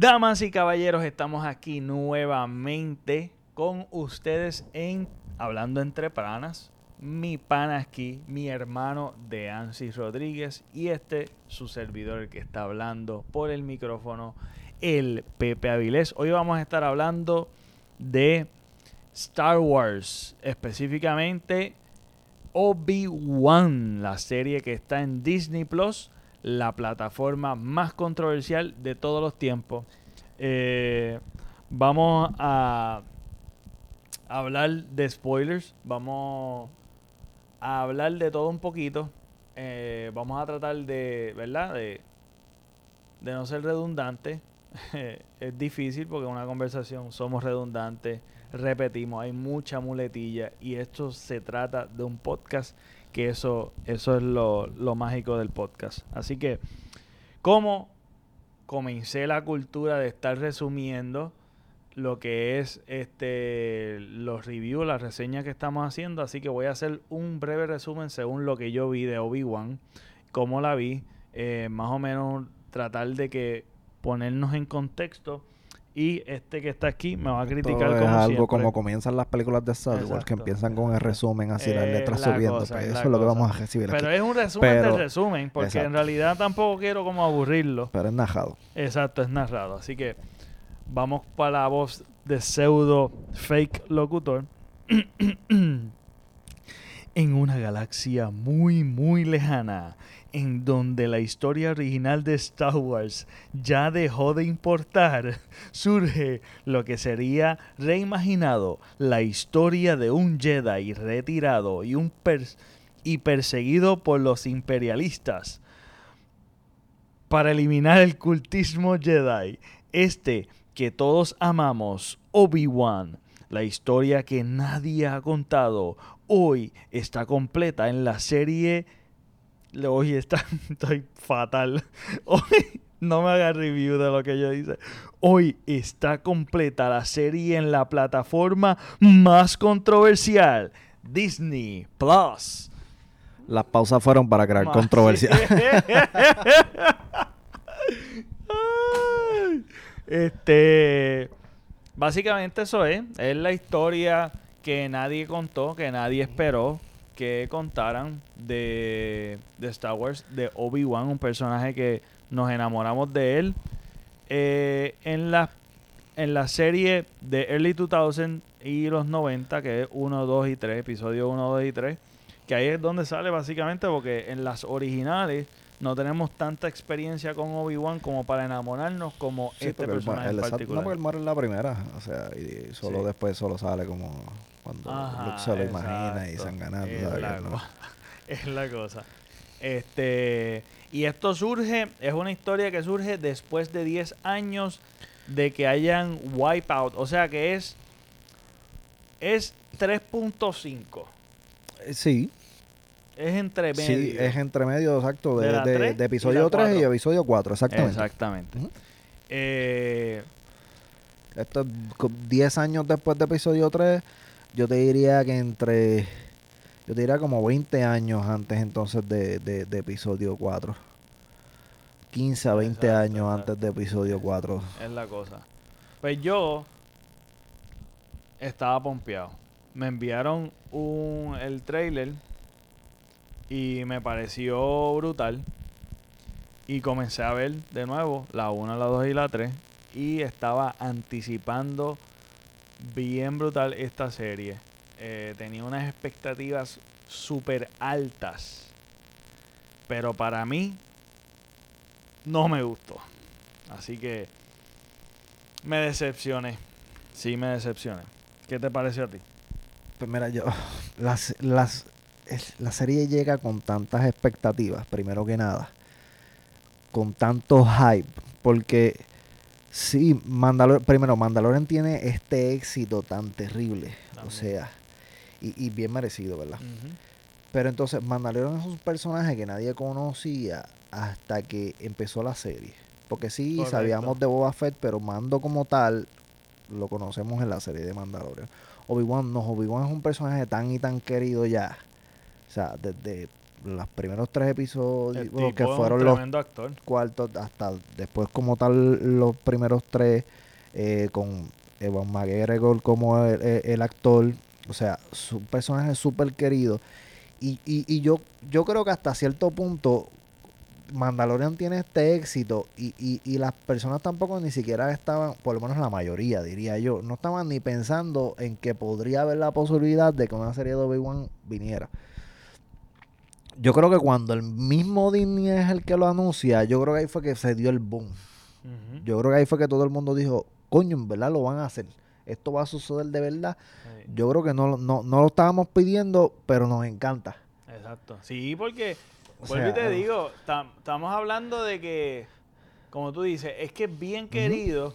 Damas y caballeros, estamos aquí nuevamente con ustedes en Hablando entre Pranas. Mi pana aquí, mi hermano de Ansis Rodríguez y este, su servidor, el que está hablando por el micrófono, el Pepe Avilés. Hoy vamos a estar hablando de Star Wars, específicamente Obi-Wan, la serie que está en Disney Plus, la plataforma más controversial de todos los tiempos. Eh, vamos a hablar de spoilers, vamos a hablar de todo un poquito. Eh, vamos a tratar de, ¿verdad? De, de no ser redundante. es difícil porque en una conversación somos redundantes, repetimos, hay mucha muletilla y esto se trata de un podcast que eso, eso es lo, lo mágico del podcast. Así que, ¿cómo comencé la cultura de estar resumiendo lo que es este los reviews, las reseñas que estamos haciendo, así que voy a hacer un breve resumen según lo que yo vi de Obi-Wan, cómo la vi, eh, más o menos tratar de que ponernos en contexto y este que está aquí me va a criticar es como algo siempre. como comienzan las películas de Star Wars, que empiezan con el resumen así, las Es letras la subiendo. cosa, pues es eso es lo que vamos a recibir Pero aquí. es un resumen Pero- del resumen, porque en realidad tampoco quiero como aburrirlo. Pero es narrado. Exacto, es narrado. Así que vamos para la voz de pseudo fake locutor. en una galaxia muy, muy lejana, en donde la historia original de Star Wars ya dejó de importar, surge lo que sería reimaginado la historia de un Jedi retirado y, un y perseguido por los imperialistas para eliminar el cultismo Jedi. Este que todos amamos, Obi-Wan, la historia que nadie ha contado, hoy está completa en la serie. Hoy está, estoy fatal. Hoy no me haga review de lo que yo hice. Hoy está completa la serie en la plataforma más controversial, Disney Plus. Las pausas fueron para crear Ma- controversia. Este. Básicamente eso es. Es la historia que nadie contó, que nadie esperó que contaran de, de Star Wars, de Obi-Wan, un personaje que nos enamoramos de él. Eh, en, la, en la serie de Early 2000 y los 90, que es 1, 2 y 3, episodio 1, 2 y 3, que ahí es donde sale básicamente porque en las originales no tenemos tanta experiencia con Obi-Wan como para enamorarnos como Sí, este personaje el en particular. no, porque él muere en la primera. O sea, y solo Sí. después solo sale como cuando Ajá, Luke se lo imagina y exacto. se han ganado. Es la, no- es la cosa. Este, y esto surge, es una historia que surge después de 10 años de que hayan Wipeout. O sea que es, es 3.5. Eh, Sí, Es entre medio. sí, es entre medio exacto de, De de- de y episodio la 3 y cuatro. episodio 4, exactamente. Exactamente. Ujú. Eh, Esto es co- 10 años después de episodio 3, yo te diría que entre. Yo te diría como 20 años antes entonces de, de- de episodio 4. 15 a 20 Exacto, años exacto. antes de episodio 4. es la cosa. Pues yo estaba pompeado. Me enviaron un, el trailer y me pareció brutal. Y comencé a ver de nuevo la 1, la 2 y la 3. Y estaba anticipando bien brutal esta serie. Eh, tenía unas expectativas súper altas. Pero para mí no me gustó. Así que me decepcioné. Sí, me decepcioné. ¿Qué te pareció a ti? Pues mira, yo. Las, las, la serie llega con tantas expectativas, primero que nada. Con tanto hype. Porque. Sí, Mandalor primero, Mandalorian tiene este éxito tan terrible. O sea, y, y bien merecido, ¿verdad? Pero entonces, Mandalorian es un personaje que nadie conocía hasta que empezó la serie. Porque sí, Correcto. sabíamos de Boba Fett, pero Mando como tal lo conocemos en la serie de Mandalorian. Obi-Wan no, Obi-Wan es un personaje tan y tan querido ya. O sea, desde los primeros tres episodios El bueno, tipo que fueron los actor. cuartos hasta después como tal los primeros tres eh, con Evan McGregor como el, el- el actor o sea su personaje súper querido y, y, y yo yo creo que hasta cierto punto Mandalorian tiene este éxito y, y, y las personas tampoco ni siquiera estaban, por lo menos la mayoría diría yo, no estaban ni pensando en que podría haber la posibilidad de que una serie de Obi-Wan viniera. Yo creo que cuando el mismo Disney es el que lo anuncia, yo creo que ahí fue que se dio el boom. Yo creo que ahí fue que todo el mundo dijo, coño, en verdad lo van a hacer. Esto va a suceder de verdad. Sí. Yo creo que no, no, no lo estábamos pidiendo, pero nos encanta. Exacto. Sí, porque, O vuelvo y sea, te ah. digo, tam- estamos hablando de que, como tú dices, es que es bien querido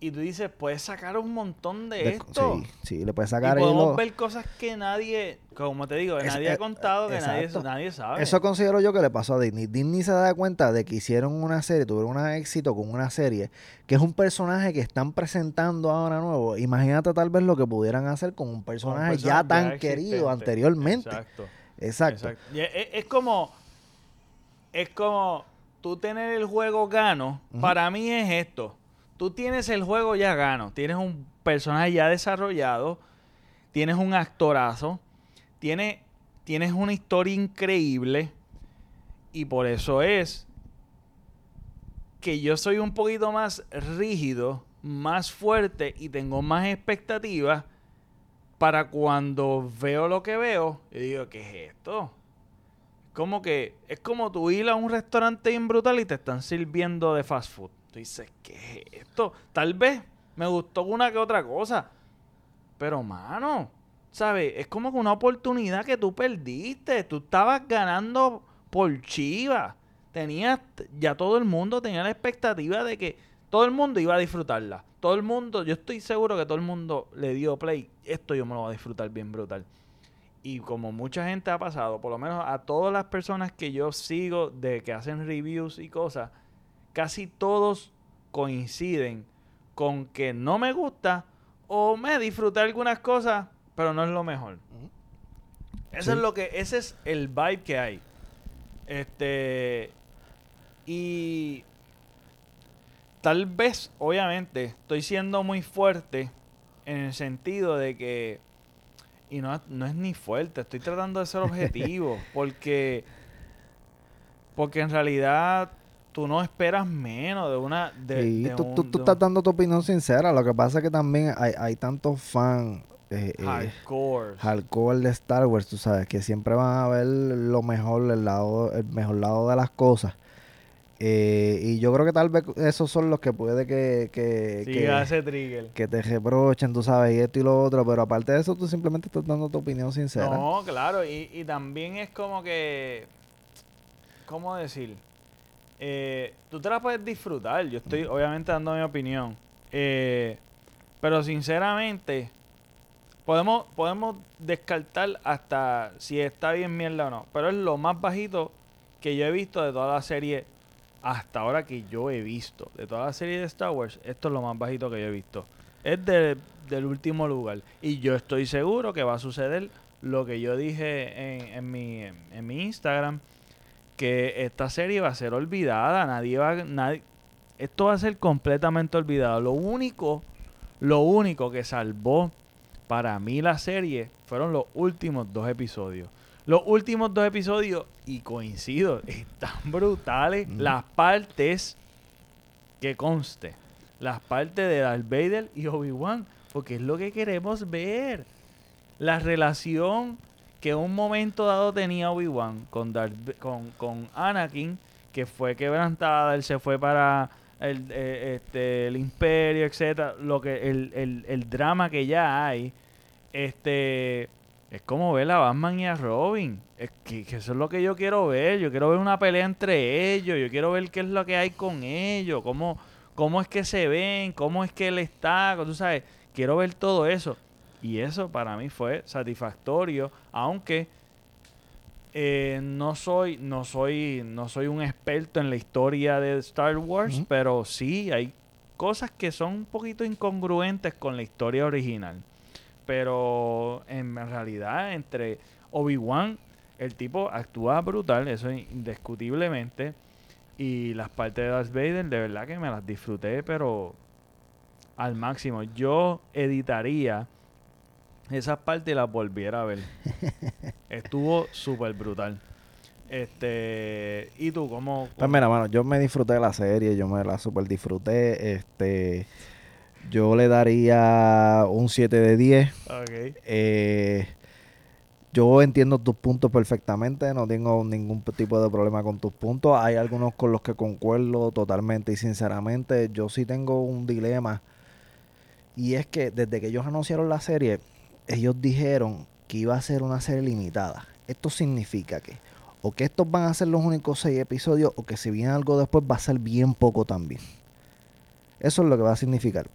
y tú dices, puedes sacar un montón de, De- esto. Sí, sí, le puedes Y sacar podemos hilo. ver cosas que nadie, como te digo, que Es- nadie ha eh, contado, que nadie, nadie sabe. Eso considero yo que le pasó a Disney. Disney se da cuenta de que hicieron una serie, tuvieron un éxito con una serie, que es un personaje que están presentando ahora nuevo. Imagínate tal vez lo que pudieran hacer con un personaje, ya personaje tan ya querido anteriormente. Exacto. Exacto. Exacto. Y es, como. Es como tú tener el juego gano. Para mí es esto. Tú tienes el juego ya gano. Tienes un personaje ya desarrollado. Tienes un actorazo. Tienes, tienes una historia increíble. Y por eso es que yo soy un poquito más rígido, más fuerte y tengo más expectativas para cuando veo lo que veo, yo digo, ¿qué es esto? Como que es como tú ir a un restaurante bien brutal y te están sirviendo de fast food. Tú dices, ¿qué es esto? Tal vez me gustó una que otra cosa. Pero, mano, ¿sabes? Es como que una oportunidad que tú perdiste. Tú estabas ganando por Chivas. Tenías, ya todo el mundo tenía la expectativa de que todo el mundo iba a disfrutarla. Todo el mundo, yo estoy seguro que todo el mundo le dio play. Esto yo me lo voy a disfrutar bien brutal. Y como mucha gente ha pasado, por lo menos a todas las personas que yo sigo de que hacen reviews y cosas, casi todos coinciden con que no me gusta o me disfruté algunas cosas, pero no es lo mejor. Eso Sí. es lo que, ese es el vibe que hay. Este y tal vez, obviamente, estoy siendo muy fuerte en el sentido de que y no, no es ni fuerte, estoy tratando de ser objetivo porque porque en realidad tú no esperas menos de una de, Sí, de tú, un- tú- de tú un estás dando tu opinión sincera. Lo que pasa es que también hay, hay tantos fans eh, eh, hardcore. hardcore de Star Wars, tú sabes, que siempre van a ver lo mejor, el lado, el mejor lado de las cosas. Eh, y yo creo que tal vez esos son los que puede que, que, Sí, que, hace trigger. que te reprochen, tú sabes, y esto y lo otro, pero aparte de eso, tú simplemente estás dando tu opinión sincera. No, claro, y, y también es como que, ¿cómo decir? Eh, tú te la puedes disfrutar, yo estoy obviamente dando mi opinión, eh, pero sinceramente podemos, podemos descartar hasta si está bien mierda o no, pero es lo más bajito que yo he visto de toda la serie hasta ahora que yo he visto, de toda la serie de Star Wars, esto es lo más bajito que yo he visto. Es de- del último lugar. Y yo estoy seguro que va a suceder lo que yo dije en, en mi, en mi Instagram, que esta serie va a ser olvidada. Nadie va nadie, Esto va a ser completamente olvidado. Lo único, lo único que salvó para mí la serie fueron los últimos dos episodios. Los últimos dos episodios, y coincido, están brutales. Mm. Las partes que conste. Las partes de Darth Vader y Obi-Wan. Porque es lo que queremos ver. La relación que un momento dado tenía Obi-Wan con, con, con Anakin, que fue quebrantada, él se fue para el, eh, este, el imperio, etcétera Lo que, el, el, el drama que ya hay. Este es como ver a Batman y a Robin. Es que, que eso es lo que yo quiero ver. Yo quiero ver una pelea entre ellos. Yo quiero ver qué es lo que hay con ellos. Cómo, cómo es que se ven. Cómo es que él está. Tú sabes. Quiero ver todo eso. Y eso para mí fue satisfactorio. Aunque eh, no soy, no soy, no soy un experto en la historia de Star Wars. Pero sí hay cosas que son un poquito incongruentes con la historia original. Pero en realidad, entre Obi-Wan el tipo actúa brutal, eso indiscutiblemente. Y las partes de Darth Vader, de verdad que me las disfruté, pero al máximo. Yo editaría esas partes y las volviera a ver. Estuvo súper brutal. Este, ¿y tú cómo, Pues mira, mano, yo me disfruté de la serie, yo me la super disfruté. Este, yo le daría un 7 de 10. Ok. Eh, yo entiendo tus puntos perfectamente, no tengo ningún tipo de problema con tus puntos. Hay algunos con los que concuerdo totalmente y sinceramente. Yo sí tengo un dilema. Y es que desde que ellos anunciaron la serie, ellos dijeron que iba a ser una serie limitada. Esto significa que o que estos van a ser los únicos seis episodios o que si viene algo después va a ser bien poco también. Eso es lo que va a significar.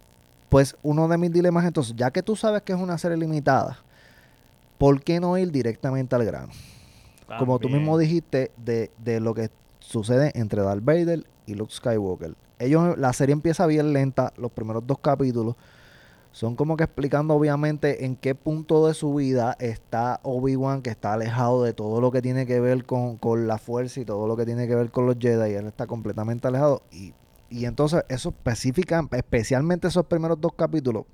Pues uno de mis dilemas entonces, ya que tú sabes que es una serie limitada, ¿por qué no ir directamente al grano? Como tú mismo dijiste de, de lo que sucede entre Darth Vader y Luke Skywalker. Ellos, la serie empieza bien lenta, los primeros dos capítulos son como que explicando obviamente en qué punto de su vida está Obi-Wan, que está alejado de todo lo que tiene que ver con, con la fuerza y todo lo que tiene que ver con los Jedi, y él está completamente alejado. Y, y entonces eso específica, especialmente esos primeros dos capítulos,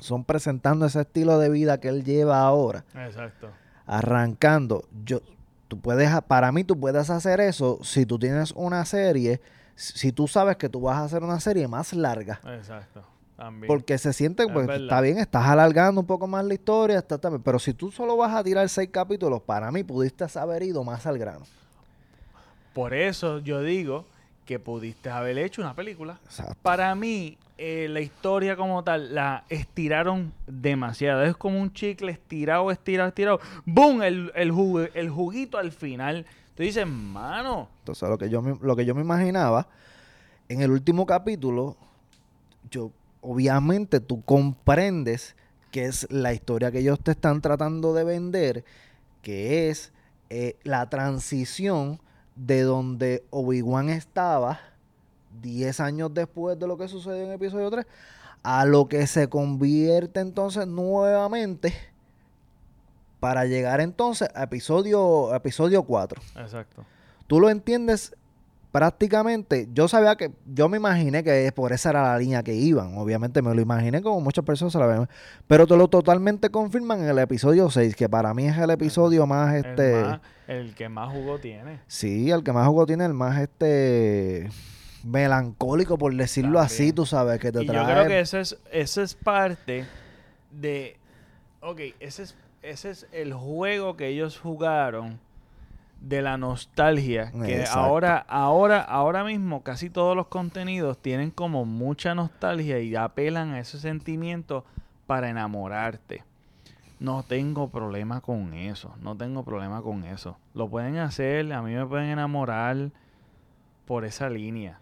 son presentando ese estilo de vida que él lleva ahora Exacto. arrancando, yo, tú puedes, para mí tú puedes hacer eso si tú tienes una serie, si tú sabes que tú vas a hacer una serie más larga. Exacto. También. Porque se siente, Es pues está bien, estás alargando un poco más la historia, está, está pero si tú solo vas a tirar seis capítulos, para mí pudiste haber ido más al grano. Por eso yo digo que pudiste haber hecho una película. Exacto. Para mí, eh, la historia como tal la estiraron demasiado. Es como un chicle estirado, estirado, estirado. ¡Boom! El, el, jugu- el juguito al final. Tú dices, mano. Entonces lo que yo lo que yo me imaginaba, en el último capítulo, yo obviamente tú comprendes que es la historia que ellos te están tratando de vender, que es eh, la transición de donde Obi-Wan estaba 10 años después de lo que sucedió en episodio 3 a lo que se convierte entonces nuevamente para llegar entonces a episodio, a episodio 4 Exacto. tú lo entiendes prácticamente. Yo sabía que, yo me imaginé que por esa era la línea que iban. Obviamente me lo imaginé como muchas personas se la ven. Pero te lo totalmente confirman en el episodio 6, que para mí es el episodio más El este. más- el que más jugó tiene. Sí, el que más juego tiene, el más este melancólico, por decirlo así, tú sabes, que te Y yo creo que eso es, eso es parte de... Ok, ese es, ese es el juego que ellos jugaron de la nostalgia. Que Exacto. ahora, ahora, ahora mismo casi todos los contenidos tienen como mucha nostalgia y apelan a ese sentimiento para enamorarte. No tengo problema con eso. No tengo problema con eso. Lo pueden hacer, a mí me pueden enamorar por esa línea.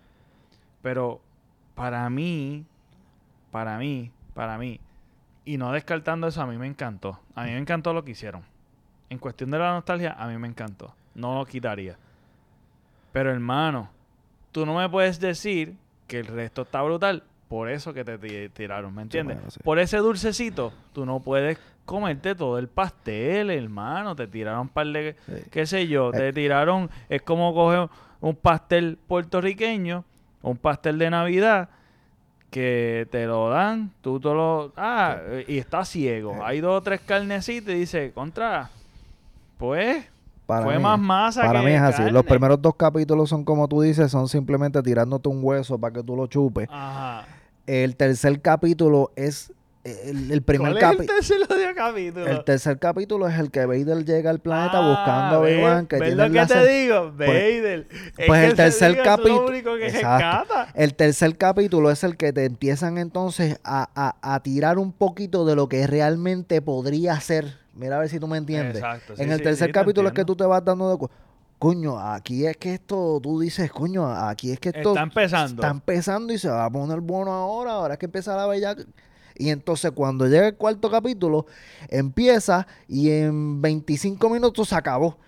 Pero para mí, para mí, para mí, y no descartando eso, a mí me encantó. A mí me encantó lo que hicieron. En cuestión de la nostalgia, a mí me encantó. No lo quitaría. Pero hermano, tú no me puedes decir que el resto está brutal por eso que te ti- tiraron, ¿me entiendes? bueno, sí. Por ese dulcecito, tú no puedes comerte todo el pastel, hermano. Te tiraron un par de, Sí. qué sé yo, Eh. te tiraron, es como coger un pastel puertorriqueño, un pastel de Navidad, que te lo dan, tú te lo... Ah, y está ciego. Eh. Hay dos o tres carnecitas y dice, contra, pues, Para fue mí- más masa Para que mí es así. Los primeros dos capítulos son como tú dices, son simplemente tirándote un hueso para que tú lo chupes. Ajá. El tercer capítulo es el, el primer ¿Cuál es el capítulo. capítulo? El tercer capítulo es el que Vader llega al planeta Ah, buscando a. Obi-Wan ¿Ves tiene lo que te digo? Vader. Es pues que el tercer capítulo-. El tercer capítulo es el que te empiezan entonces a, a- a tirar un poquito de lo que realmente podría ser. Mira a ver si tú me entiendes. Exacto, sí, en el sí, tercer sí, capítulo es que tú te vas dando de cu- Coño, aquí es que esto, tú dices, coño, aquí es que esto Está empezando. está empezando y se va a poner bueno ahora, ahora es que empieza la bella. Y entonces cuando llega el cuarto capítulo, empieza y en 25 minutos se acabó.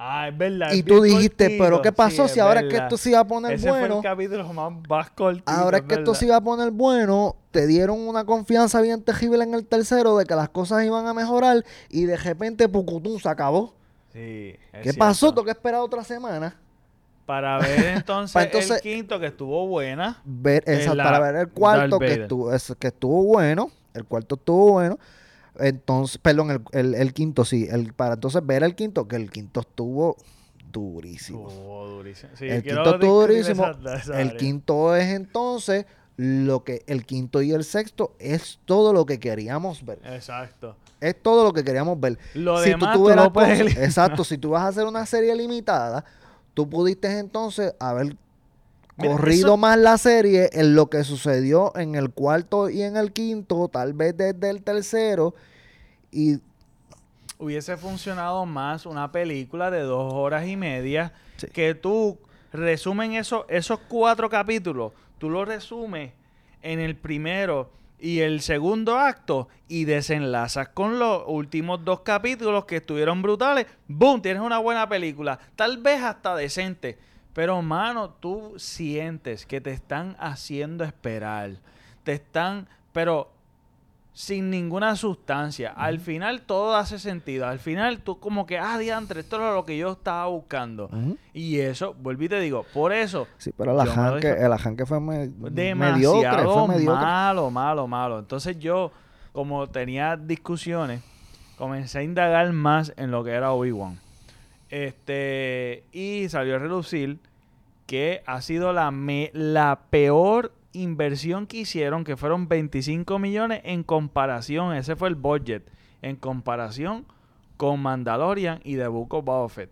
Ah, es verdad. Y es tú dijiste, cortito. pero ¿qué pasó Sí, si ahora es que esto se iba a poner Ese fue bueno? el capítulo más, más cortito. Ahora es que esto se iba a poner bueno, te dieron una confianza bien terrible en el tercero de que las cosas iban a mejorar y de repente Pucutún se acabó. Sí, Sí. es ¿Qué pasó? Tengo que esperar otra semana. Para ver entonces, el quinto que estuvo buena. Ver, la para ver el cuarto que estuvo, es- que estuvo bueno. El cuarto estuvo bueno. Entonces, perdón, el, el- el quinto sí. El, para entonces ver el quinto, que el quinto estuvo durísimo. Estuvo durísimo. Sí, el quinto estuvo durísimo. esa- esa El área. quinto es entonces lo que el quinto y el sexto es todo lo que queríamos ver. Exacto. Es todo lo que queríamos ver. Lo si demás tú tú lo puedes exacto, si tú vas a hacer una serie limitada, tú pudiste entonces haber Mira, corrido eso- más la serie en lo que sucedió en el cuarto y en el quinto, tal vez desde el tercero y Hubiese funcionado más una película de dos horas y media Sí. que tú resumen eso, esos cuatro capítulos, tú los resumes en el primero y el segundo acto y desenlazas con los últimos dos capítulos que estuvieron brutales. ¡Boom! Tienes una buena película. Tal vez hasta decente. Pero, mano, tú sientes que te están haciendo esperar. Te están... Pero sin ninguna sustancia. Al final todo hace sentido. Al final tú como que, ah, diantre, esto es lo que yo estaba buscando. Y eso, vuelvo y te digo, por eso, sí, pero el disfruté. el arranque fue me- mediocre, demasiado fue mediocre. malo, malo, malo. Entonces yo, como tenía discusiones, comencé a indagar más en lo que era Obi-Wan. Este, y salió a relucir que ha sido la, me- la peor inversión que hicieron, que fueron 25 millones en comparación, ese fue el budget, en comparación con Mandalorian y The Book of Boba Fett.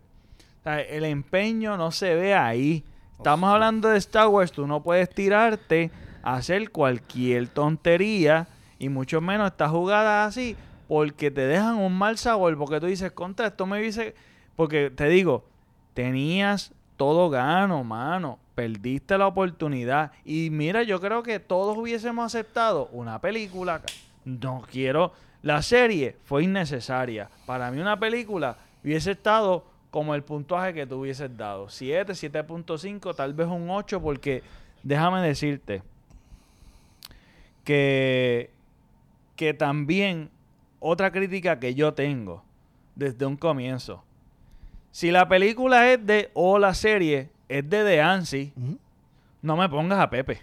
O sea, el empeño no se ve ahí. Estamos hablando de Star Wars, tú no puedes tirarte a hacer cualquier tontería y mucho menos estas jugadas así porque te dejan un mal sabor, porque tú dices, contra esto me dice, porque te digo, tenías todo gano, mano, perdiste la oportunidad. Y mira, yo creo que todos hubiésemos aceptado una película, no quiero, la serie fue innecesaria, para mí una película hubiese estado como el puntaje que tú hubieses dado, 7, 7.5, tal vez un 8, porque déjame decirte que, que también otra crítica que yo tengo desde un comienzo. Si la película es de, o la serie es de Ansi, Ujú. no me pongas a Pepe.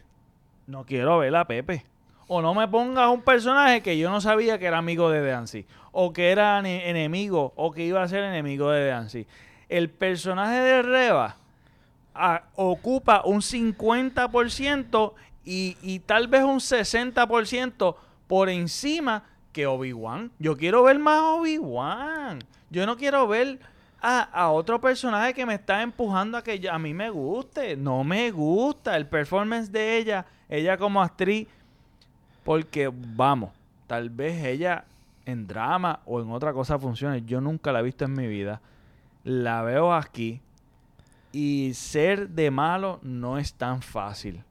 No quiero ver a Pepe. O no me pongas un personaje que yo no sabía que era amigo de Dancy. O que era ene- enemigo. O que iba a ser enemigo de Dancy. El personaje de Reba ocupa un 50% y, y tal vez un 60% por encima que Obi-Wan. Yo quiero ver más a Obi-Wan. Yo no quiero ver a, otro personaje que me está empujando a que a mí me guste. No me gusta el performance de ella, ella como actriz. Porque, vamos, tal vez ella en drama o en otra cosa funcione. Yo nunca la he visto en mi vida. La veo aquí. Y ser de malo no es tan fácil.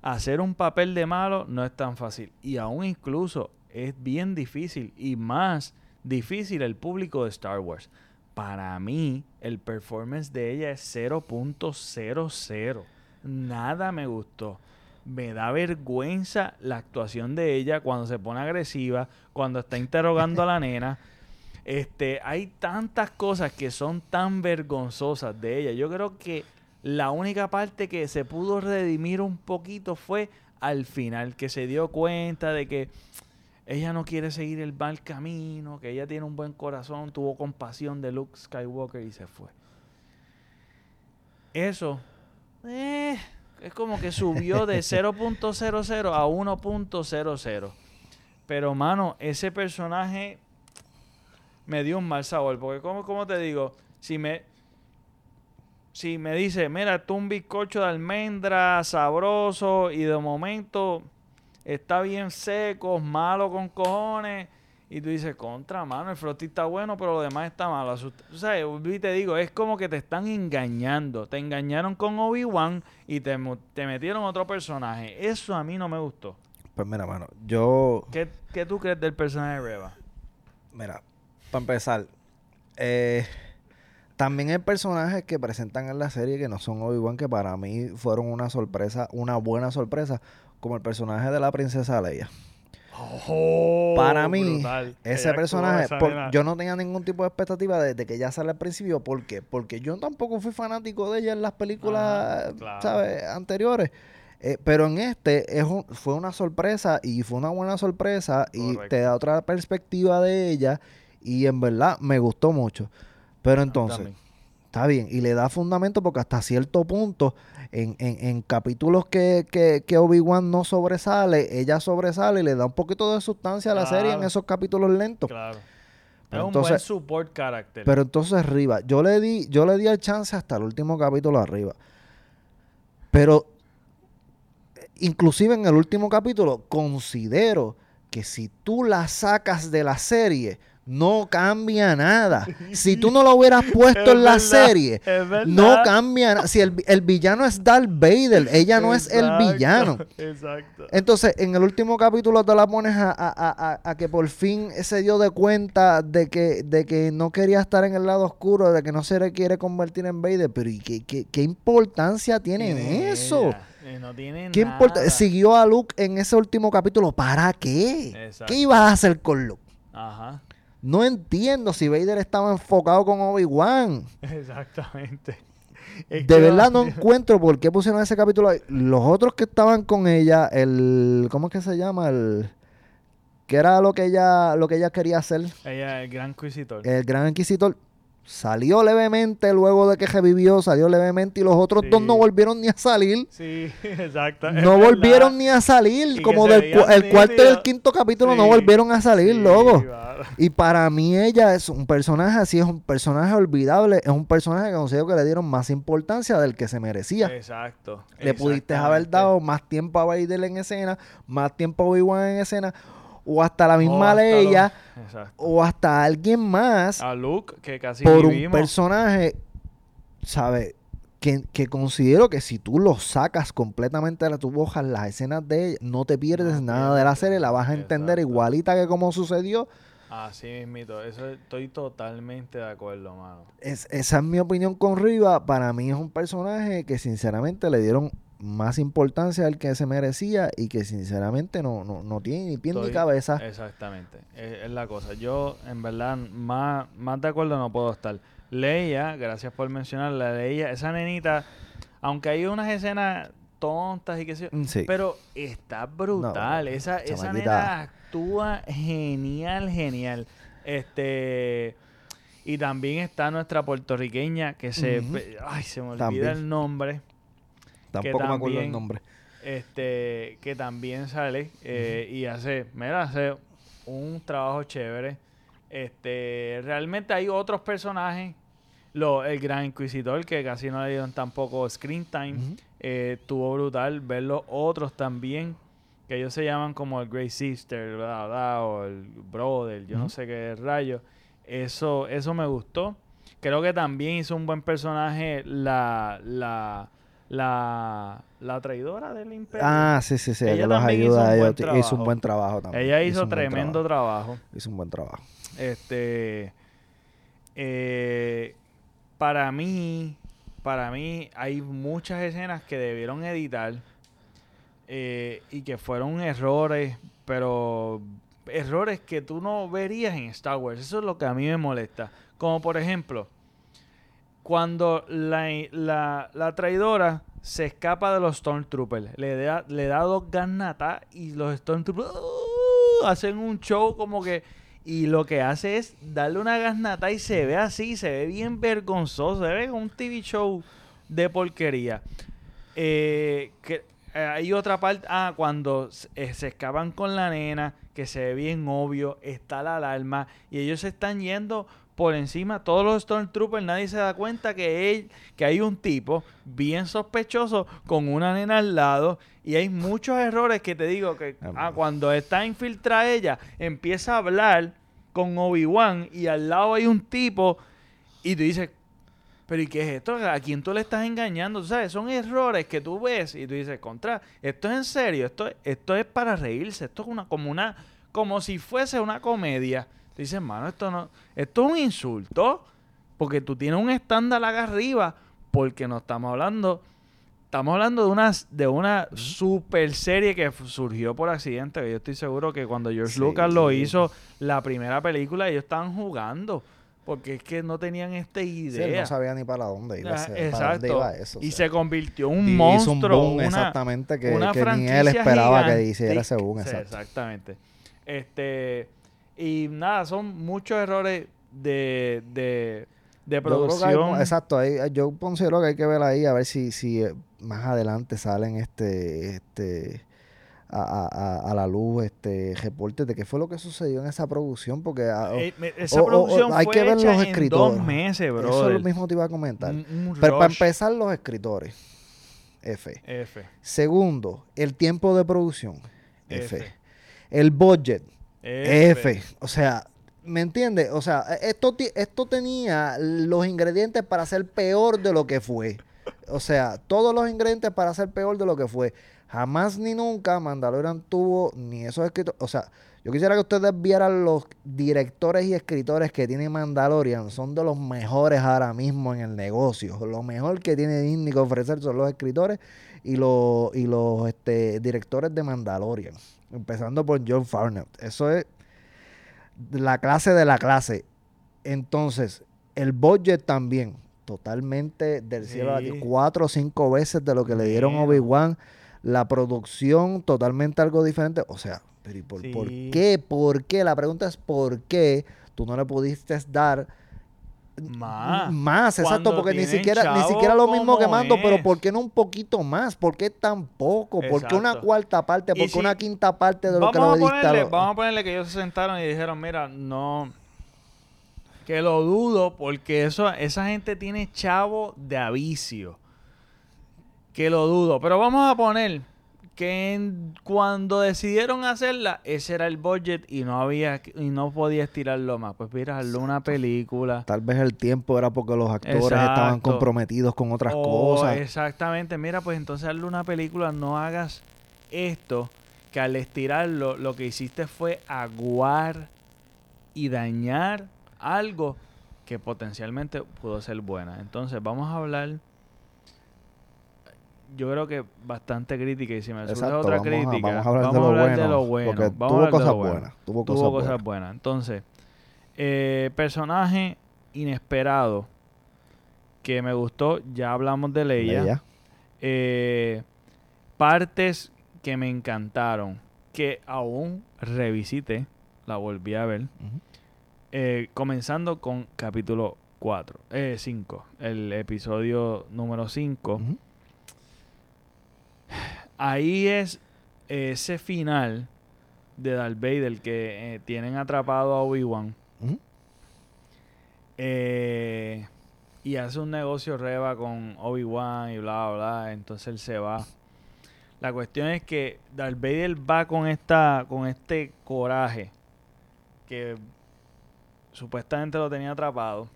Hacer un papel de malo no es tan fácil. Y aún incluso es bien difícil. Y más difícil el público de Star Wars. Para mí, el performance de ella es 0.00. Nada me gustó. Me da vergüenza la actuación de ella cuando se pone agresiva, cuando está interrogando a la nena. Este, hay tantas cosas que son tan vergonzosas de ella. Yo creo que la única parte que se pudo redimir un poquito fue al final, que se dio cuenta de que ella no quiere seguir el mal camino, que ella tiene un buen corazón, tuvo compasión de Luke Skywalker y se fue. Eso eh, es como que subió de 0.00 a 1.00. Pero, mano, ese personaje me dio un mal sabor. Porque, como, como te digo, si me, si me dice, mira, tú un bizcocho de almendra sabroso y de momento está bien seco, malo con cojones. Y tú dices, contra, mano, el frosty está bueno, pero lo demás está malo. Volví y te digo, es como que te están engañando. Te engañaron con Obi-Wan y te, te metieron otro personaje. Eso a mí no me gustó. Pues mira, mano, yo ¿Qué, qué tú crees del personaje de Reba? Mira, para empezar, eh, también hay personajes que presentan en la serie que no son Obi-Wan, que para mí fueron una sorpresa, una buena sorpresa, como el personaje de la princesa Leia. Oh, Para mí, brutal. ese Ella personaje, por- yo no tenía ningún tipo de expectativa desde que ella sale al principio. ¿Por qué? Porque yo tampoco fui fanático de ella en las películas, claro. ¿sabes? Anteriores. Eh, pero en este es un- fue una sorpresa y fue una buena sorpresa y te da otra perspectiva de ella y en verdad me gustó mucho. Pero entonces. Está bien, y le da fundamento porque hasta cierto punto, en, en, en capítulos que, que, que Obi-Wan no sobresale, ella sobresale y le da un poquito de sustancia a la serie en esos capítulos lentos. Claro. Pero es un buen support character. Pero entonces arriba, yo le di, yo le di el chance hasta el último capítulo arriba. Pero eh, inclusive en el último capítulo, considero que si tú la sacas de la serie, no cambia nada. Si tú no lo hubieras puesto Es en la verdad, serie, no cambia nada. Si el, el villano es Darth Vader, ella no es el villano. Exacto. Entonces, en el último capítulo te la pones a, a- a- a- que por fin se dio de cuenta de que, de que no quería estar en el lado oscuro, de que no se le quiere convertir en Vader. Pero ¿y qué, qué- qué importancia tiene, eso? No tiene ¿Qué nada. importa? Siguió a Luke en ese último capítulo. ¿Para qué? Exacto. ¿Qué ibas a hacer con Luke? Ajá. No entiendo si Vader estaba enfocado con Obi-Wan. Exactamente. Es De verdad no encuentro por qué pusieron ese capítulo ahí. Los otros que estaban con ella, el. ¿Cómo es que se llama? El. que era lo que ella, lo que ella quería hacer? Ella el gran inquisitor. El gran inquisidor. Salió levemente luego de que revivió, salió levemente y los otros dos no volvieron ni a salir. Sí, exacto. es No verdad. volvieron ni a salir. Y como del cu- el cuarto y el quinto capítulo no volvieron a salir, Sí, loco. claro. Y para mí ella es un personaje así, es un personaje olvidable, es un personaje que considero que le dieron más importancia del que se merecía. Exacto. Le pudiste haber dado más tiempo a Vader en escena, más tiempo a Obi-Wan en escena, o hasta la misma Leia, Exacto. o hasta alguien más A Luke, que casi por un vivimos. personaje, ¿sabes? Que, que considero que si tú lo sacas completamente de la tu boca, las escenas de ella, no te pierdes No nada de la serie, la vas a entender exacto. igualita que como sucedió. Así mismito. Eso estoy totalmente de acuerdo, mano. Es, esa es mi opinión con Riva. Para mí es un personaje que sinceramente le dieron más importancia al que se merecía y que sinceramente no, no, no tiene ni pie ni cabeza. Exactamente. Es, es la cosa. Yo, en verdad, más, más de acuerdo no puedo estar. Leia, gracias por mencionarla, Leia, esa nenita, aunque hay unas escenas tontas y qué sé yo, Mm, Sí. pero está brutal. No, esa, esa nena actúa genial, genial. Este. Y también está nuestra puertorriqueña que se. Ay, se me olvida También. el nombre. Tampoco me acuerdo el también- nombre. Este. Que también sale eh, y hace. Mira, hace un trabajo chévere. Este. Realmente hay otros personajes. Lo, el Gran Inquisidor, que casi no le dieron tampoco screen time. Eh, estuvo brutal ver los otros también, que ellos se llaman como el Great Sister, bla, bla, o el Brother, yo no sé qué rayo. Eso, eso me gustó. Creo que también hizo un buen personaje la, la, la, la traidora del imperio. Ah, sí, sí, sí. Ella que los hizo ayuda un. Hizo un trabajo. buen trabajo también. Ella hizo tremendo trabajo. Hizo un buen trabajo. Este, eh, para mí, para mí hay muchas escenas que debieron editar eh, y que fueron errores, pero errores que tú no verías en Star Wars. Eso es lo que a mí me molesta. Como por ejemplo, cuando la, la, la traidora se escapa de los Stormtroopers, le da, le da dos garnatas y los Stormtroopers ¡uh! hacen un show como que... Y lo que hace es darle una garnata y se ve así, se ve bien vergonzoso, se ve como un TV show de porquería. Eh, que, eh, hay otra parte, ah, cuando eh, se escapan con la nena, que se ve bien obvio, está la alarma y ellos se están yendo por encima, todos los Stormtroopers, nadie se da cuenta que, él, que hay un tipo bien sospechoso con una nena al lado y hay muchos errores que te digo que Ah, ah, cuando está infiltrada ella, empieza a hablar con Obi-Wan y al lado hay un tipo y tú dices, pero ¿y qué es esto? ¿A quién tú le estás engañando? ¿Tú sabes? Son errores que tú ves y tú dices, contra, esto es en serio, esto, esto es para reírse, esto es una, como una, como si fuese una comedia. Dices, mano, esto no, esto es un insulto, porque tú tienes un estándar acá arriba, porque no estamos hablando estamos hablando de una, de una super serie que surgió por accidente. que Yo estoy seguro que cuando George Sí. Lucas lo hizo, la primera película, ellos estaban jugando. Porque es que no tenían esta Sí, él idea. no sabía ni para dónde iba, Ah, para exacto. dónde iba eso. o y sea. se convirtió en un Y monstruo. boom una, exactamente que, una que ni él esperaba que hiciera ese boom. Exacto. exactamente. Este, y nada, son muchos errores de, de, de Yo hay- producción. exacto, ahí- yo considero que hay que ver ahí a ver si, si eh, más adelante salen este, este a, a- a- a la luz este reportes de qué fue lo que sucedió en esa producción, porque ah, Eh, esa o- o- producción hay fue que ver hecha los en escritores. dos meses, bro. eso es lo mismo te iba a comentar. Un, un Pero para empezar, los escritores, F. F. Segundo, el tiempo de producción, F. F. El budget, F. O sea, ¿me entiendes? O sea, e- esto, esto tenía los ingredientes para ser peor de lo que fue. O sea, todos los ingredientes para ser peor de lo que fue. Jamás ni nunca Mandalorian tuvo ni esos escritores. O sea, yo quisiera que ustedes vieran los directores y escritores que tiene Mandalorian. Son de los mejores ahora mismo en el negocio. Lo mejor que tiene Disney que ofrecer son los escritores y los, y los este, directores de Mandalorian. Empezando por John Farnett. Eso es la clase de la clase. Entonces, el budget también, totalmente del cielo a la. Cuatro o cinco veces de lo que le dieron. Obi-Wan. La producción, totalmente algo diferente. O sea, pero ¿y por, por qué? ¿Por qué? La pregunta es ¿por qué tú no le pudiste dar Más. más, exacto, porque ni siquiera, ni siquiera lo mismo que mando, pero es. ¿por qué no un poquito más? ¿Por qué tan poco? ¿Por qué una cuarta parte? ¿Por qué si- una quinta parte de lo que lo ponerle, vamos a ponerle que ellos se sentaron y dijeron, mira, no, que lo dudo porque eso, esa gente tiene chavo de avicio. Que lo dudo. Pero vamos a poner que en- cuando decidieron hacerla, ese era el budget y no había y no podía estirarlo más. Pues mira, hazle una película. Tal vez el tiempo era porque los actores Exacto. estaban comprometidos con otras O cosas. Exactamente. Mira, pues entonces hazle una película, no hagas esto, que al estirarlo lo que hiciste fue aguar y dañar algo que potencialmente pudo ser buena. Entonces vamos a hablar, yo creo que bastante crítica y si me surge Exacto, otra vamos a- crítica, vamos a hablar de lo bueno, bueno, porque vamos a tuvo hablar de cosas lo bueno. buenas, tuvo Tuvo cosas buenas. buenas. Entonces, eh, personaje inesperado que me gustó, ya hablamos de Leia. Leia. Eh, partes que me encantaron, que aún revisité, la volví a ver, eh, comenzando con capítulo 4, 5, el episodio número 5. Ujú. Ahí es ese final de Darth Vader que eh, tienen atrapado a Obi-Wan. Eh, y hace un negocio reba con Obi-Wan y bla, bla, bla. Entonces él se va. La cuestión es que Darth Vader va con esta con este coraje que supuestamente lo tenía atrapado.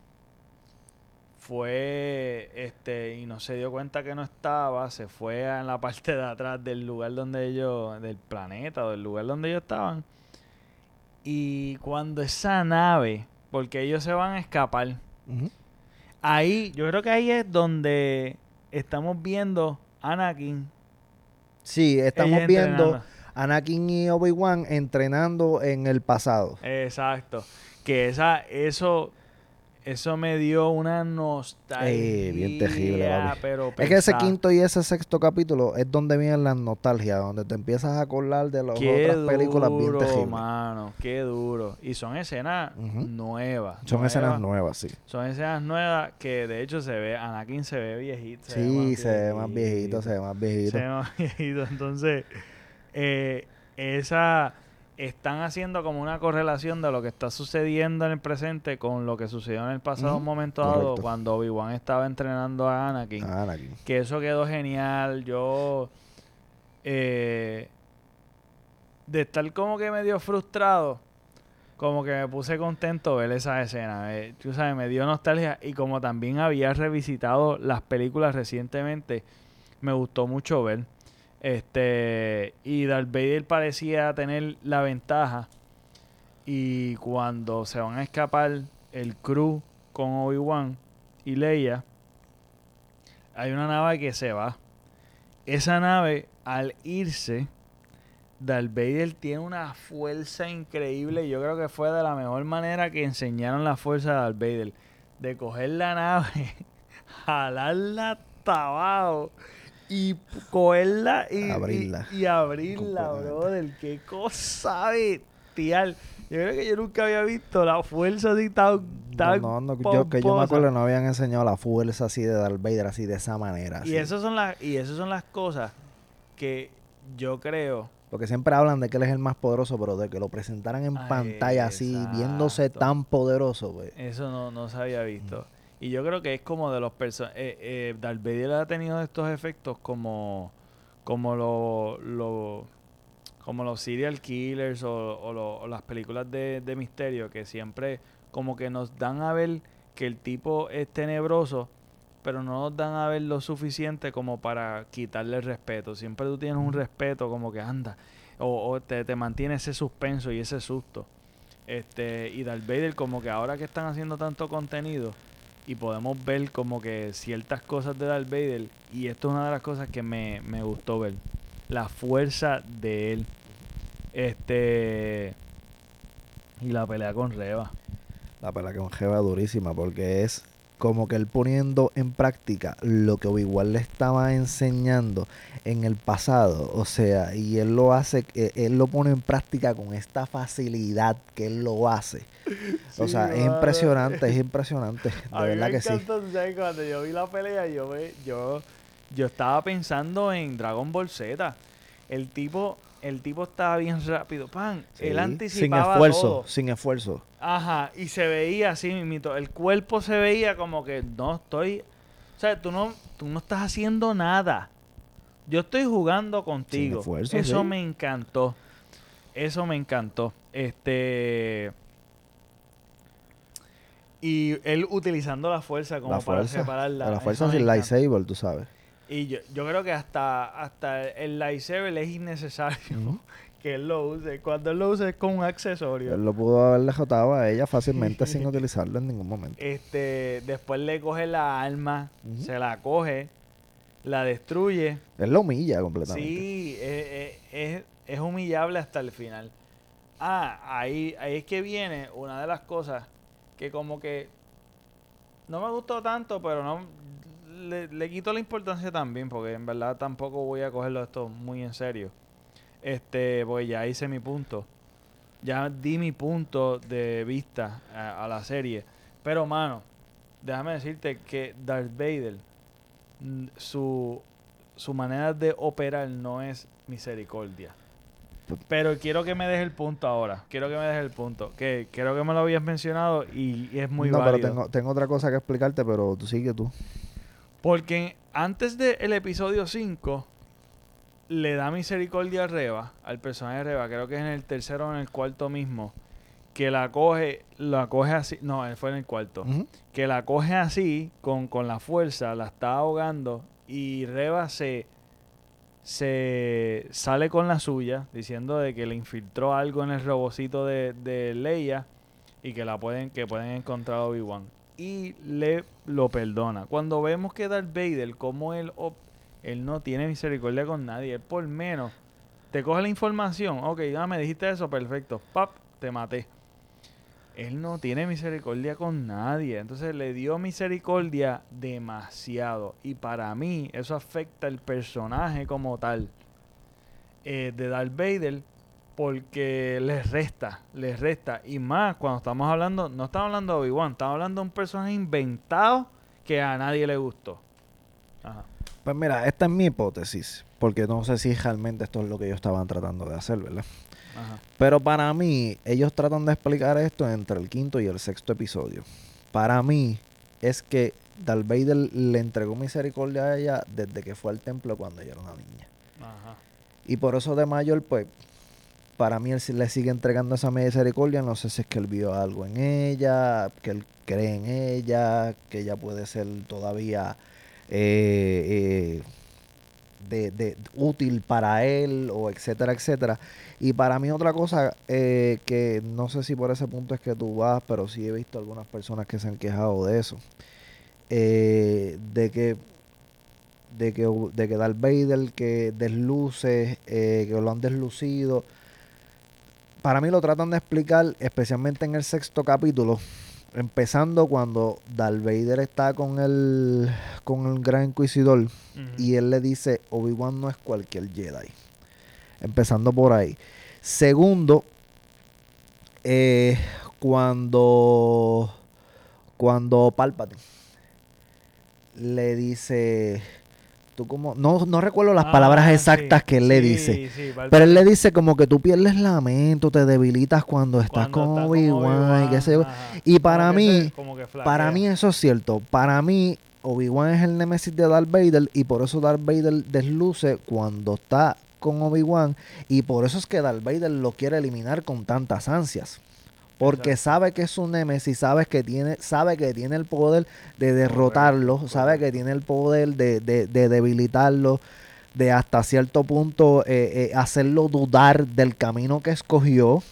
Fue este y no se dio cuenta que no estaba, se fue a- en la parte de atrás del lugar donde ellos del planeta o del lugar donde ellos estaban. Y cuando esa nave, porque ellos se van a escapar, ahí, yo creo que ahí es donde estamos viendo a Anakin. Sí, estamos viendo. Anakin y Obi-Wan entrenando en el pasado. Exacto. Que esa, eso, eso me dio una nostalgia. Eh, bien terrible, papi. Pero Es que ese quinto y ese sexto capítulo es donde vienen las nostalgias, donde te empiezas a acordar de las Qué otras películas bien duro, terribles. mano. Qué duro. Y son escenas nuevas. Son escenas nuevas. nuevas, sí. Son escenas nuevas que de hecho se ve, Anakin se ve viejito. Sí, se ve más viejito, se ve más viejito. Se ve más viejito. Entonces, eh, esa están haciendo como una correlación de lo que está sucediendo en el presente con lo que sucedió en el pasado un momento dado cuando Obi-Wan estaba entrenando a Anakin. Ah, Anakin. Que eso quedó genial. Yo, eh, de estar como que medio frustrado, como que me puse contento ver esa escena. eh, tú sabes, me dio nostalgia. Y como también había revisitado las películas recientemente, me gustó mucho ver. Este, y Darth Vader parecía tener la ventaja. Y cuando se van a escapar el crew con Obi-Wan y Leia, hay una nave que se va. esa nave, al irse, Darth Vader tiene una fuerza increíble. Yo creo que fue de la mejor manera que enseñaron la fuerza de Darth Vader. De coger la nave, jalarla hasta abajo y cogerla y Abrirla. Y, y abrirla, brother. Qué cosa bestial. Yo creo que yo nunca había visto la fuerza así tan, tan No, no, yo, que yo me acuerdo no habían enseñado la fuerza así de Darth Vader, así de esa manera. Y esas son las y esas son las cosas que yo creo Porque siempre hablan de que él es el más poderoso, pero de que lo presentaran en Ay, pantalla así, viéndose tan poderoso, pues. eso no, no se había visto. Y yo creo que es como de los personajes. Eh, eh, Darth Vader ha tenido estos efectos como. Como lo, lo- como los serial killers o, o lo- o las películas de, de misterio que siempre como que nos dan a ver que el tipo es tenebroso, pero no nos dan a ver lo suficiente como para quitarle el respeto. Siempre tú tienes un respeto como que anda, o, o te, te mantiene ese suspenso y ese susto. Este, y Darth Vader como que ahora que están haciendo tanto contenido y podemos ver como que ciertas cosas de Darth Vader y esto es una de las cosas que me, me gustó ver. La fuerza de él. Este y la pelea con Reba. La pelea con Jeva durísima, porque es como que él poniendo en práctica lo que Obi-Wan le estaba enseñando en el pasado. O sea, y él lo hace, eh, él lo pone en práctica con esta facilidad que él lo hace. o Sí, sea, es impresionante, es impresionante. De A mí verdad me que sí. Cuando yo vi la pelea, yo, yo, yo estaba pensando en Dragon Ball Z. El tipo, el tipo estaba bien rápido. Pan, Sí, él sin anticipaba esfuerzo, todo. sin esfuerzo. Ajá, y se veía así mismito. El cuerpo se veía como que no estoy. O sea, tú no, tú no estás haciendo nada. Yo estoy jugando contigo. esfuerzo, Eso sí. me encantó. Eso me encantó. Este. Y él utilizando la fuerza como la para fuerza, separarla. la fuerza sin lightsaber, tú sabes. Y yo, yo creo que hasta, hasta el lightsaber es innecesario que él lo use. Cuando él lo use es como un accesorio. Él lo pudo haber dejado a ella fácilmente sin utilizarlo en ningún momento. Este, después le coge la arma, Ujú. se la coge, la destruye. Él lo humilla completamente. Sí, es, es- es- es humillable hasta el final. Ah, ahí, ahí es que viene una de las cosas que como que no me gustó tanto, pero no le, le quito la importancia también, porque en verdad tampoco voy a cogerlo esto muy en serio. Este, porque ya hice mi punto. Ya di mi punto de vista a, a la serie. Pero, mano, déjame decirte que Darth Vader, su, su manera de operar no es misericordia. Pero quiero que me dejes el punto ahora. Quiero que me dejes el punto. Que creo que me lo habías mencionado y, y es muy no, válido. pero tengo, tengo otra cosa que explicarte, pero tú sigue tú. Porque antes del episodio 5 le da misericordia a Reba, al personaje de Reba, creo que es en el tercero o en el cuarto mismo, que la coge, la coge así, no, él fue en el cuarto, que la coge así, con, con la fuerza, la está ahogando y Reba se, se sale con la suya, diciendo de que le infiltró algo en el robocito de, de Leia y que la pueden, que pueden encontrar Obi-Wan. Y le lo perdona. Cuando vemos que Darth Vader, como él, él no tiene misericordia con nadie, él por menos te coge la información, ok, ya me dijiste eso, perfecto, pap, te maté. Él no tiene misericordia con nadie. Entonces le dio misericordia demasiado. Y para mí eso afecta el personaje como tal eh, de Darth Vader porque les resta, les resta. Y más cuando estamos hablando, no estamos hablando de Obi-Wan, estamos hablando de un personaje inventado que a nadie le gustó. Ajá. Pues mira, esta es mi hipótesis, porque no sé si realmente esto es lo que ellos estaban tratando de hacer, ¿verdad? Ajá. Pero para mí, ellos tratan de explicar esto entre el quinto y el sexto episodio. Para mí, es que Darth Vader le entregó misericordia a ella desde que fue al templo cuando ella era una niña. Ajá. Y por eso de mayor, pues, para mí él le sigue entregando esa misericordia. No sé si es que él vio algo en ella, que él cree en ella, que ella puede ser todavía eh, eh, de, de- útil para él, o etcétera, etcétera. Y para mí otra cosa, eh, que no sé si por ese punto es que tú vas, pero sí he visto algunas personas que se han quejado de eso. de que de que, de que Darth Vader que desluce, que lo han deslucido. Para mí lo tratan de explicar, especialmente en el sexto capítulo, empezando cuando Darth Vader está con el, con el Gran Inquisidor y él le dice, Obi-Wan no es cualquier Jedi. Empezando por ahí. Segundo, eh, cuando, cuando Palpatine le dice, tú como, no, no recuerdo las Ah, palabras sí, exactas que él le sí, dice, sí, pero él le dice como que tú pierdes la mente, te debilitas cuando estás Cuando con Obi-Wan y qué sé yo. ajá. Y Como para que mí, se- como que Para mí eso es cierto. Para mí, Obi-Wan es el némesis de Darth Vader y por eso Darth Vader desluce cuando está con Obi-Wan y por eso es que Darth Vader lo quiere eliminar con tantas ansias. Porque Exacto. sabe que es un némesis, sabe que tiene, sabe que tiene el poder de derrotarlo, Correcto, sabe que tiene el poder de, de- de debilitarlo, de hasta cierto punto eh, eh, hacerlo dudar del camino que escogió.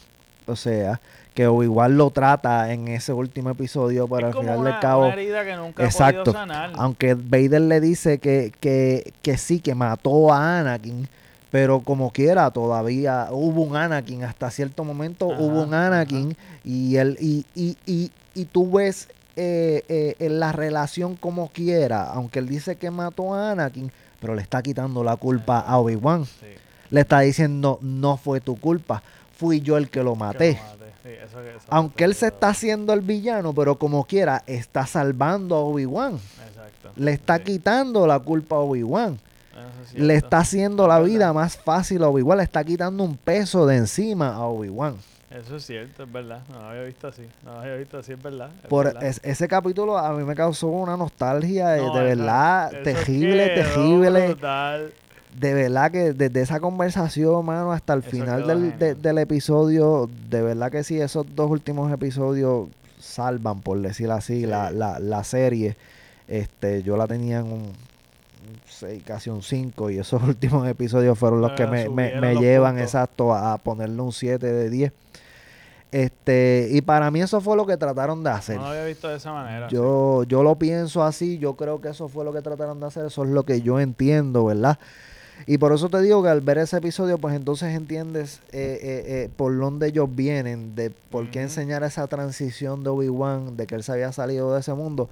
O sea, que Obi-Wan lo trata en ese último episodio, pero Es al final una, del cabo, una herida que nunca ha Exacto. sanar. aunque Vader le dice que, que, que sí, que mató a Anakin, pero como quiera, todavía hubo un Anakin, hasta cierto momento Ajá, hubo un Anakin, y él, y, y, y, y tú ves eh, eh, en la relación como quiera, aunque él dice que mató a Anakin, pero le está quitando la culpa a Obi-Wan. Sí, Le está diciendo, no fue tu culpa, fui yo el que lo que lo maté. mate. Sí, eso que- eso- Aunque él se está haciendo el villano, pero como quiera, está salvando a Obi-Wan. Exacto. Le está Sí, quitando la culpa a Obi-Wan. eso es Le está haciendo la vida más fácil a Obi-Wan. Le está quitando un peso de encima a Obi-Wan. Eso es cierto, es verdad. No lo había visto así. No lo había visto así, es verdad. es Por verdad. es- ese capítulo a mí me causó una nostalgia de, No, de eso- verdad eso terrible. brutal. De verdad que desde esa conversación, mano, hasta el Eso final del, de- del episodio, de verdad que sí, esos dos últimos episodios salvan, por decir así, Sí. la, la, la serie. Este, yo la tenía en un 6, casi un 5, y esos últimos episodios fueron los Ah, que me, me- me los llevan, puntos. exacto, a, a ponerle un 7 de 10. Este, y para mí eso fue lo que trataron de hacer. No lo había visto de esa manera. Yo, yo lo pienso así, yo creo que eso fue lo que trataron de hacer, eso es lo que yo entiendo, ¿verdad? Y por eso te digo que al ver ese episodio, pues entonces entiendes eh, eh, eh, por dónde ellos vienen, de por qué enseñar esa transición de Obi-Wan, de que él se había salido de ese mundo,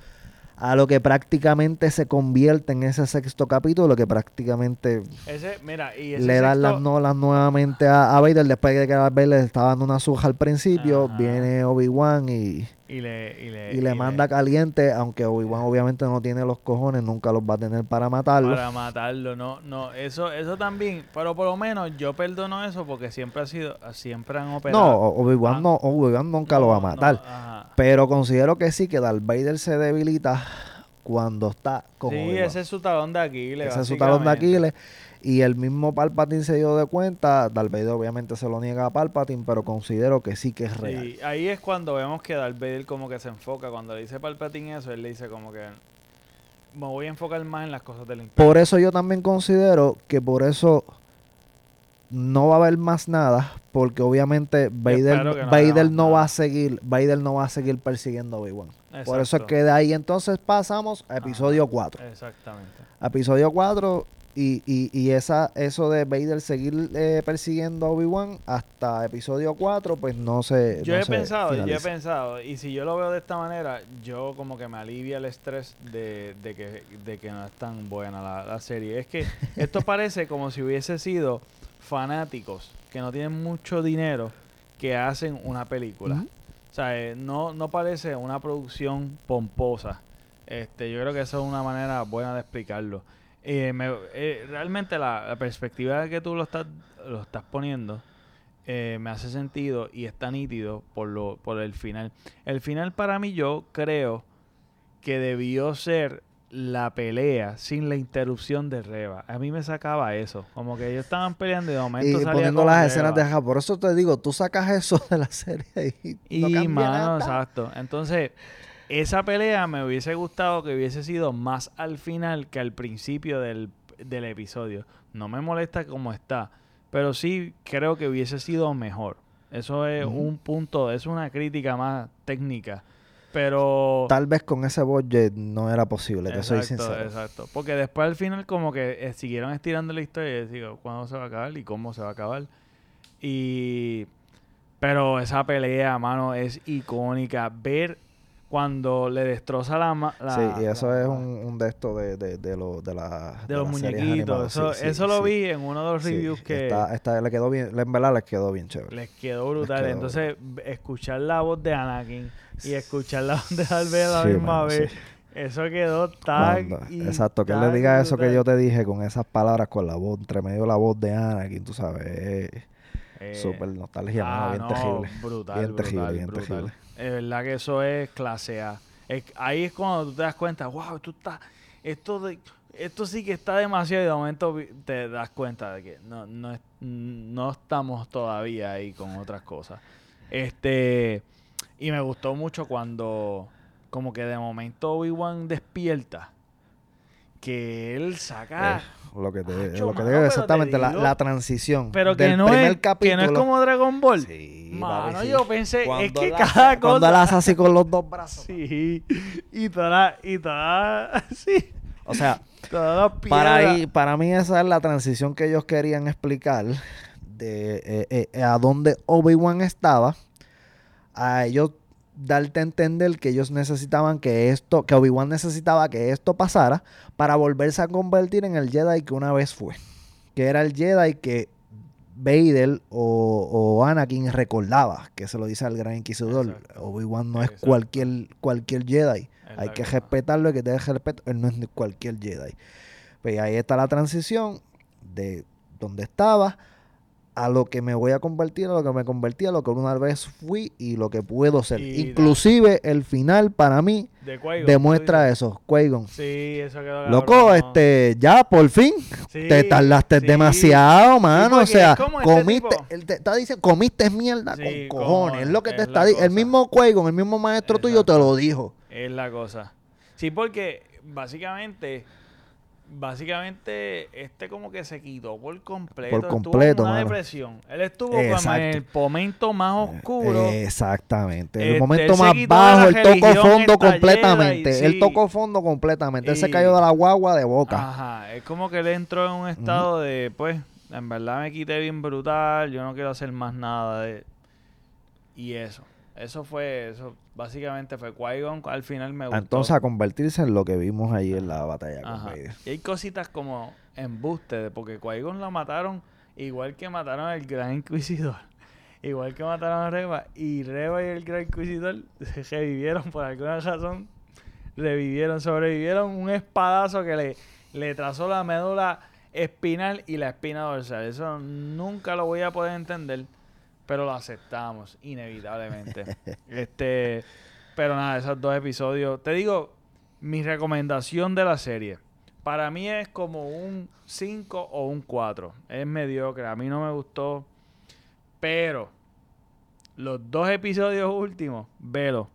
a lo que prácticamente se convierte en ese sexto capítulo, que prácticamente Ese, mira, y ese le dan las nolas nuevamente a, a Vader, después de que Vader le estaba dando una suja al principio, Ajá. viene Obi-Wan y y le, y le, y le manda caliente, aunque Obi-Wan obviamente no tiene los cojones, nunca los va a tener para matarlo. para matarlo, no, no, eso, eso también, pero por lo menos yo perdono eso porque siempre ha sido, siempre han operado. no, Obi-Wan Ah. no, Obi-Wan nunca lo va a matar. no. Pero considero que sí, que Darth Vader se debilita cuando está con Sí, Obi-Wan. ese es su talón de Aquiles. Ese es su talón de. Aquiles. Y el mismo Palpatine se dio de cuenta. Darth Vader obviamente se lo niega a Palpatine, pero considero que sí que es real. Sí, ahí es cuando vemos que Darth Vader como que se enfoca. Cuando le dice Palpatine eso, él le dice como que me voy a enfocar más en las cosas del imperio. Por eso yo también considero que por eso no va a haber más nada, porque obviamente Vader, Vader no va a seguir, Vader no va a seguir persiguiendo a Obi-Wan. Por eso es que de ahí entonces pasamos a episodio Ajá, 4. Exactamente. Episodio 4 y, y, y esa, eso de Vader seguir eh, persiguiendo a Obi-Wan hasta episodio 4, pues no se Yo no he se pensado, yo he pensado, y si yo lo veo de esta manera, yo como que me alivia el estrés de, de que, de que no es tan buena la, la serie. Es que esto parece como si hubiese sido fanáticos que no tienen mucho dinero que hacen una película. O sea, eh, no, no parece una producción pomposa. Este, yo creo que eso es una manera buena de explicarlo. Eh, me- eh, realmente la, la perspectiva que tú lo estás, lo estás poniendo eh, me hace sentido y está nítido por, lo, por el final. El final para mí yo creo que debió ser la pelea sin la interrupción de Reba. A mí me sacaba eso. Como que ellos estaban peleando y de momento Y salía poniendo las escenas de ajá. Por eso te digo, tú sacas eso de la serie y, Y no mano, nada. exacto. Entonces, esa pelea me hubiese gustado que hubiese sido más al final que al principio del, del episodio. No me molesta como está, pero sí creo que hubiese sido mejor. Eso es un punto, es una crítica más técnica Pero... Tal vez con ese budget no era posible, te soy sincero. Exacto. Porque después al final como que eh, siguieron estirando la historia y digo, ¿cuándo se va a acabar y cómo se va a acabar? Y... Pero esa pelea, mano, es icónica. Ver cuando le destroza la... ma- la- sí, y eso la- es un, un de estos de, de, de, lo- de, la, De los muñequitos. Eso, Sí, sí, eso lo sí. vi en uno de los reviews que Está, está- le quedó bien, en verdad les quedó bien chévere. les quedó brutal. quedó Entonces, escuchar la voz de Anakin y escuchar la Darth Vader a la Sí, misma vez, sí. eso quedó tan... Exacto, que él le diga eso que yo te dije con esas palabras, con la voz, entre medio la voz de Anakin, tú sabes, es Eh, súper nostalgia, ah, bien no, terrible. Brutal, Bien terrible, bien terrible. Es verdad que eso es clase A. Es- ahí es cuando tú te das cuenta, wow, tú estás, esto de, esto sí que está demasiado y de momento te das cuenta de que no, no, es- no estamos todavía ahí con otras cosas. Este, y me gustó mucho cuando como que de momento Obi-Wan despierta. Que él saca... Eh, lo que te, Macho, lo que te digo exactamente, te la, digo- la transición pero que del no, primer es, capítulo. que no es como Dragon Ball. Sí, Mano, papi, sí. yo pensé, es Cuando que la- cada Cuando cosa... la hace así con los dos brazos. Sí, y toda, y toda, sí, O sea, para, ahí, para mí esa es la transición que ellos querían explicar de eh, eh, a dónde Obi-Wan estaba. A ellos darte a entender que ellos necesitaban que esto, que Obi-Wan necesitaba que esto pasara para volverse a convertir en el Jedi que una vez fue. Que era el Jedi que Vader o, o Anakin recordaba, que se lo dice al Gran Inquisidor. Obi-Wan no es Exacto. cualquier, cualquier Jedi. Es Hay que respetarlo, hay que tener respeto. Él no es cualquier Jedi. Pues ahí está la transición de donde estaba a lo que me voy a convertir, a lo que me convertí, a lo que una vez fui y lo que puedo ser. Y Inclusive el final para mí De demuestra eso. Dices. Sí, eso quedó Loco, este, ya por fin Sí, te tardaste sí. demasiado, mano. o sea, es este comiste, él te está diciendo, comiste mierda Sí, con cojones. Es lo que te es está diciendo. El mismo Qui-Gon, el mismo maestro tuyo te lo dijo. Es la cosa. Sí, porque básicamente, básicamente, este como que se quitó por completo. Por estuvo completo, en una depresión. Él estuvo en el momento más oscuro. Exactamente. El Este, momento más bajo, él tocó fondo completamente. Él tocó fondo completamente. Él se cayó de la guagua de boca. Ajá, es como que él entró en un estado de, pues, en verdad me quité bien brutal, yo no quiero hacer más nada de... Y eso, eso fue, eso básicamente fue Qui-Gon, al final me gustó. Entonces a convertirse en lo que vimos ahí en la batalla con Ajá. Vader. Y hay cositas como embuste, porque Qui-Gon lo mataron igual que mataron al Gran Inquisidor. Igual que mataron a Reba. Y Reba y el Gran Inquisidor se revivieron por alguna razón. Revivieron, sobrevivieron un espadazo que le, le trazó la médula espinal y la espina dorsal. Eso nunca lo voy a poder entender. Pero lo aceptamos, inevitablemente. este, pero nada, esos dos episodios. Te digo, mi recomendación de la serie. Para mí es como un 5 o un 4. Es mediocre. A mí no me gustó. Pero los dos episodios últimos, velo.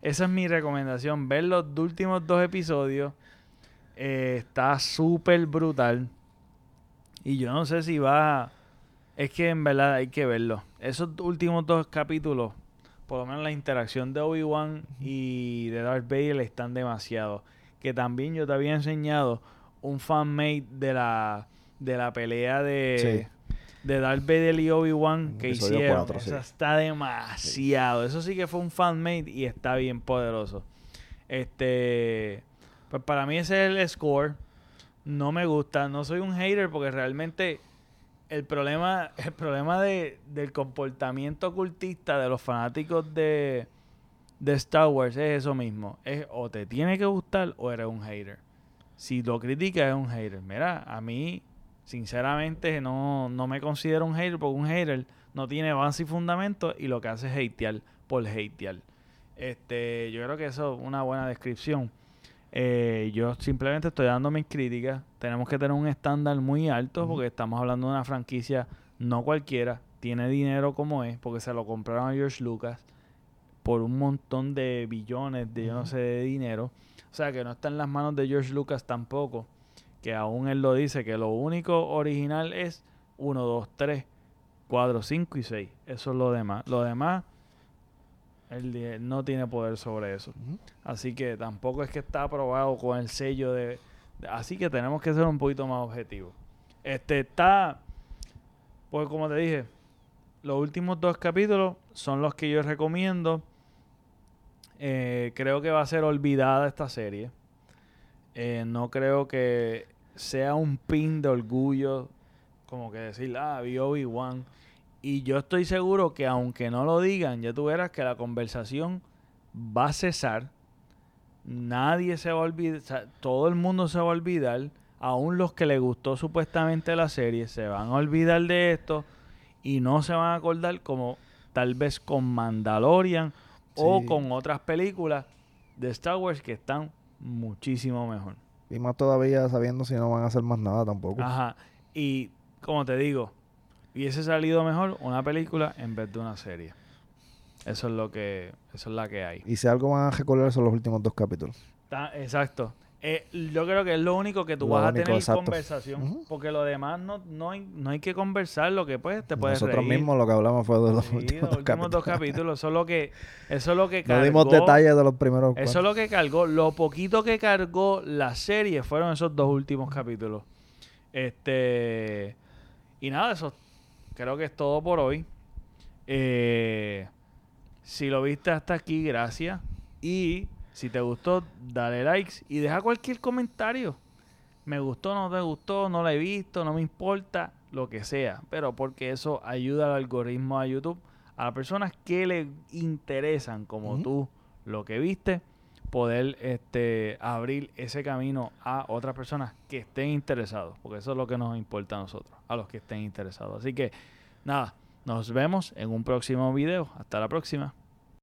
Esa es mi recomendación. Ver los últimos dos episodios. eh, está súper brutal. Y yo no sé si va... Es que en verdad hay que verlo. Esos últimos dos capítulos, por lo menos la interacción de Obi-Wan y de Darth Vader están demasiado. Que también yo te había enseñado un fanmade de la, de la pelea de, de Darth Vader y Obi-Wan que Episodio hicieron. cuatro, Esa sí. está demasiado. Eso sí que fue un fanmade y está bien poderoso. Este, pues para mí ese es el score. No me gusta, no soy un hater porque realmente el problema, el problema de, del comportamiento ocultista de los fanáticos de, de Star Wars es eso mismo. Es o te tiene que gustar o eres un hater. Si lo criticas es un hater. Mira, a mí, sinceramente, no, no me considero un hater porque un hater no tiene base y fundamento y lo que hace es hatear por hatear. Este, yo creo que eso es una buena descripción. Eh, yo simplemente estoy dando mis críticas. Tenemos que tener un estándar muy alto porque estamos hablando de una franquicia no cualquiera. Tiene dinero como es porque se lo compraron a George Lucas por un montón de billones de yo no sé de dinero. O sea que no está en las manos de George Lucas tampoco. Que aún él lo dice que lo único original es 1, 2, 3, 4, 5 y 6. Eso es lo demás. Lo demás Él, no tiene poder sobre eso. Así que tampoco es que está aprobado con el sello de, de- así que tenemos que ser un poquito más objetivos. Este está pues como te dije, los últimos dos capítulos son los que yo recomiendo. Eh, creo que va a ser olvidada esta serie. Eh, no creo que sea un pin de orgullo como que decir, ah, vi Obi-Wan. Y yo estoy seguro que aunque no lo digan, ya tú verás que la conversación va a cesar. Nadie se va a olvidar, todo el mundo se va a olvidar. Aún los que le gustó supuestamente la serie se van a olvidar de esto y no se van a acordar como tal vez con Mandalorian o con otras películas de Star Wars que están muchísimo mejor. Y más todavía sabiendo si no van a hacer más nada tampoco. Ajá. Y como te digo, hubiese salido mejor una película en vez de una serie. Eso es lo que, eso es la que hay. Y si algo van a recordar son los últimos dos capítulos. Ta- exacto. Eh, yo creo que es lo único que tú Lo vas a tener exacto. conversación. Porque lo demás no, no, hay, no hay que conversar. Lo que pues te puedes Nosotros reír. mismos lo que hablamos fue de los Sí, últimos, los dos, últimos dos capítulos. capítulos. Eso es lo que, eso es lo que No cargó. dimos detalles de los primeros Eso es lo que cargó. Lo poquito que cargó la serie fueron esos dos últimos capítulos. Este. Y nada, eso creo que es todo por hoy. Eh, si lo viste hasta aquí, gracias. Y si te gustó, dale likes y deja cualquier comentario. Me gustó, no te gustó, no la he visto, no me importa, lo que sea. Pero porque eso ayuda al algoritmo de YouTube a las personas que le interesan, como tú, lo que viste, poder este, abrir ese camino a otras personas que estén interesados. Porque eso es lo que nos importa a nosotros, a los que estén interesados. Así que, nada, nos vemos en un próximo video. Hasta la próxima.